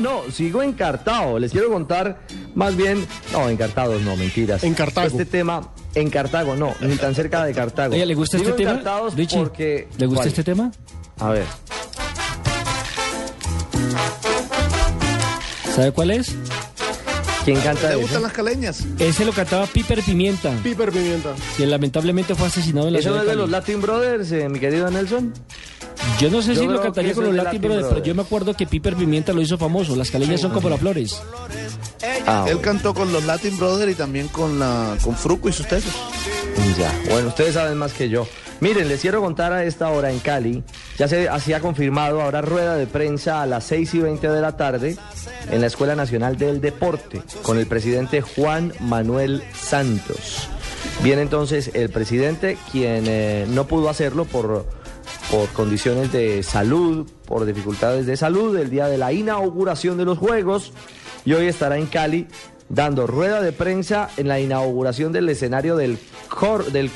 no, sigo encartado. Les quiero contar más bien, no, encartados no, mentiras. En Cartago. Este tema, en Cartago, no, ni tan cerca de Cartago. Oye, ¿le gusta Sigo este tema? Richie, porque... ¿Le gusta ¿Cuál? este tema? A ver, ¿Sabe cuál es? ¿quién canta ¿Te gustan las caleñas? Ese lo cantaba Piper Pimienta, Piper Pimienta. que lamentablemente fue asesinado en la ¿Eso no es de de los. Latin Brothers, eh, mi querido Nelson? Yo no sé Yo si lo cantaría con los Latin Latin Brothers, pero yo me acuerdo que Piper Pimienta lo hizo famoso. Las caleñas son como las flores. Ah, Él cantó con los Latin Brothers y también con la con Fruco y sus tesos. Ya, bueno, ustedes saben más que yo. Miren, les quiero contar a esta hora en Cali, ya se hacía confirmado, habrá rueda de prensa a las 6 y 20 de la tarde en la Escuela Nacional del Deporte con el presidente Juan Manuel Santos. Viene entonces el presidente, quien eh, no pudo hacerlo por, por condiciones de salud, por dificultades de salud, el día de la inauguración de los Juegos, y hoy estará en Cali dando rueda de prensa en la inauguración del escenario del, cor, del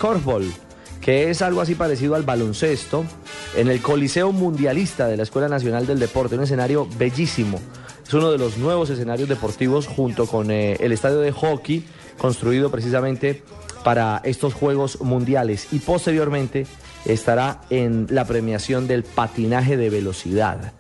que es algo así parecido al baloncesto, en el Coliseo Mundialista de la Escuela Nacional del Deporte, un escenario bellísimo. Es uno de los nuevos escenarios deportivos junto con eh, el estadio de hockey, construido precisamente para estos Juegos Mundiales. Y posteriormente estará en la premiación del patinaje de velocidad.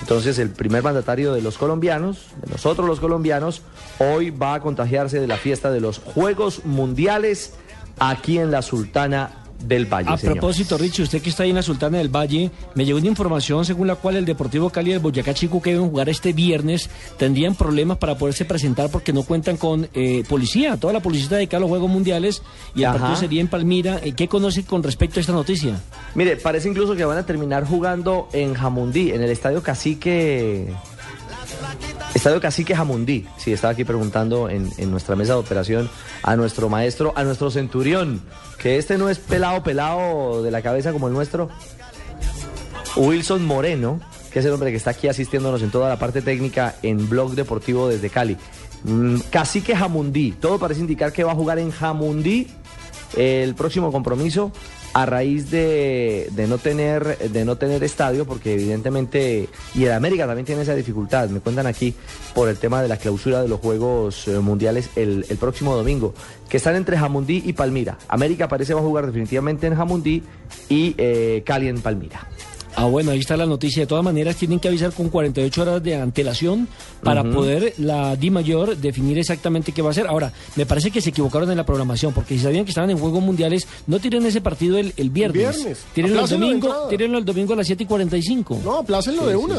Entonces el primer mandatario de los colombianos, de nosotros los colombianos, hoy va a contagiarse de la fiesta de los Juegos Mundiales aquí en la Sultana del Valle. A señor. propósito, Richie, usted que está ahí en la Sultana del Valle, me llegó una información según la cual el Deportivo Cali y el Boyacá Chico que deben jugar este viernes tendrían problemas para poderse presentar porque no cuentan con eh, policía. Toda la policía está dedicada a los Juegos Mundiales y el Ajá. partido sería en Palmira. Eh, ¿Qué conoce con respecto a esta noticia? Mire, parece incluso que van a terminar jugando en Jamundí, en el Estadio Cacique. Estadio Cacique Jamundí. Sí, estaba aquí preguntando en, en nuestra mesa de operación a nuestro maestro, a nuestro centurión, que este no es pelado, pelado de la cabeza como el nuestro. Wilson Moreno, que es el hombre que está aquí asistiéndonos en toda la parte técnica en Blog Deportivo desde Cali. Mm, Cacique Jamundí, todo parece indicar que va a jugar en Jamundí el próximo compromiso a raíz de, de no tener de no tener estadio porque evidentemente y el América también tiene esa dificultad me cuentan aquí por el tema de la clausura de los Juegos eh, Mundiales el, el próximo domingo que están entre Jamundí y Palmira. América parece va a jugar definitivamente en Jamundí y eh, Cali en Palmira Ah, bueno, ahí está la noticia. De todas maneras, tienen que avisar con 48 horas de antelación para poder la Di Mayor definir exactamente qué va a hacer. Ahora, me parece que se equivocaron en la programación, porque si sabían que estaban en Juegos Mundiales, no tiren ese partido el, el viernes. viernes. Tírenlo el domingo, tírenlo el domingo a las 7 y 45. No, aplácenlo de una.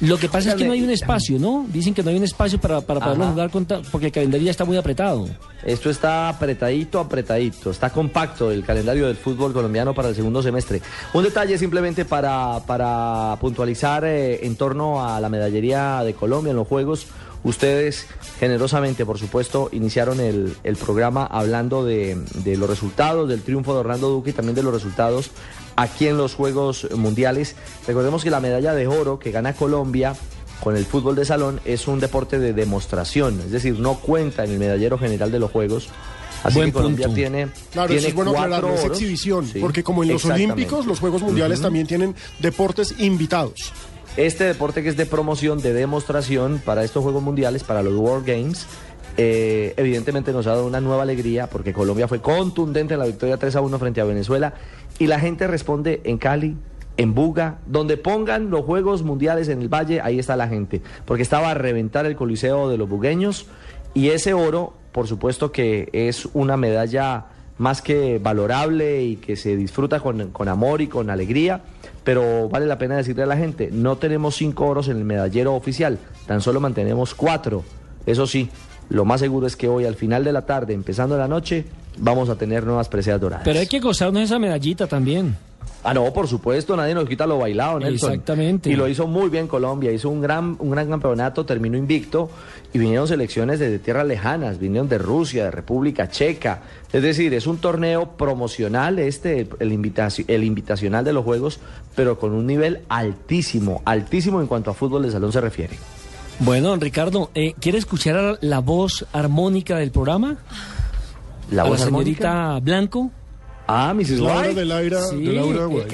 Lo que pasa es que no hay un espacio, ¿no? Dicen que no hay un espacio para, para poderlo jugar con ta- porque el calendario ya está muy apretado. Esto está apretadito, apretadito. Está compacto el calendario del fútbol colombiano para el segundo semestre. Un detalle simplemente para, para puntualizar eh, en torno a la medallería de Colombia en los Juegos. Ustedes generosamente, por supuesto, iniciaron el, programa hablando de, de los resultados, del triunfo de Orlando Duque y también de los resultados aquí en los Juegos Mundiales. Recordemos que la medalla de oro que gana Colombia con el fútbol de salón es un deporte de demostración, es decir, no cuenta en el medallero general de los Juegos. Así Buen que Colombia punto. tiene, Claro, tiene eso es bueno aclararlo, es exhibición, Sí, porque como en los. Olímpicos, los Juegos Mundiales también tienen deportes invitados. Este deporte que es de promoción, de demostración para estos Juegos Mundiales, para los World Games, eh, evidentemente nos ha dado una nueva alegría porque Colombia fue contundente en la victoria 3 a 1 frente a Venezuela y la gente responde en Cali, en Buga, donde pongan los Juegos Mundiales en el Valle, ahí está la gente, porque estaba a reventar el Coliseo de los bugueños y ese oro, por supuesto que es una medalla más que valorable y que se disfruta con, amor y con alegría, pero vale la pena decirle a la gente, no tenemos cinco oros en el medallero oficial, tan solo mantenemos cuatro. Eso sí, lo más seguro es que hoy al final de la tarde, empezando la noche, vamos a tener nuevas preseas doradas. Pero hay que gozarnos esa medallita también. Ah, no, por supuesto, nadie nos quita lo bailado, Nelson. Exactamente. Y lo hizo muy bien Colombia, hizo un gran, un gran campeonato, terminó invicto y vinieron selecciones desde tierras lejanas, vinieron de Rusia, de República Checa. Es decir, es un torneo promocional este, el, el, invitaci- el invitacional de los Juegos, pero con un nivel altísimo, altísimo en cuanto a fútbol de salón se refiere. Bueno, Ricardo, eh, ¿quiere escuchar la voz armónica del programa? La ¿A voz la armónica? señorita Blanco. Ah, Mrs. Laura de Laura, Sí, de Laura eh,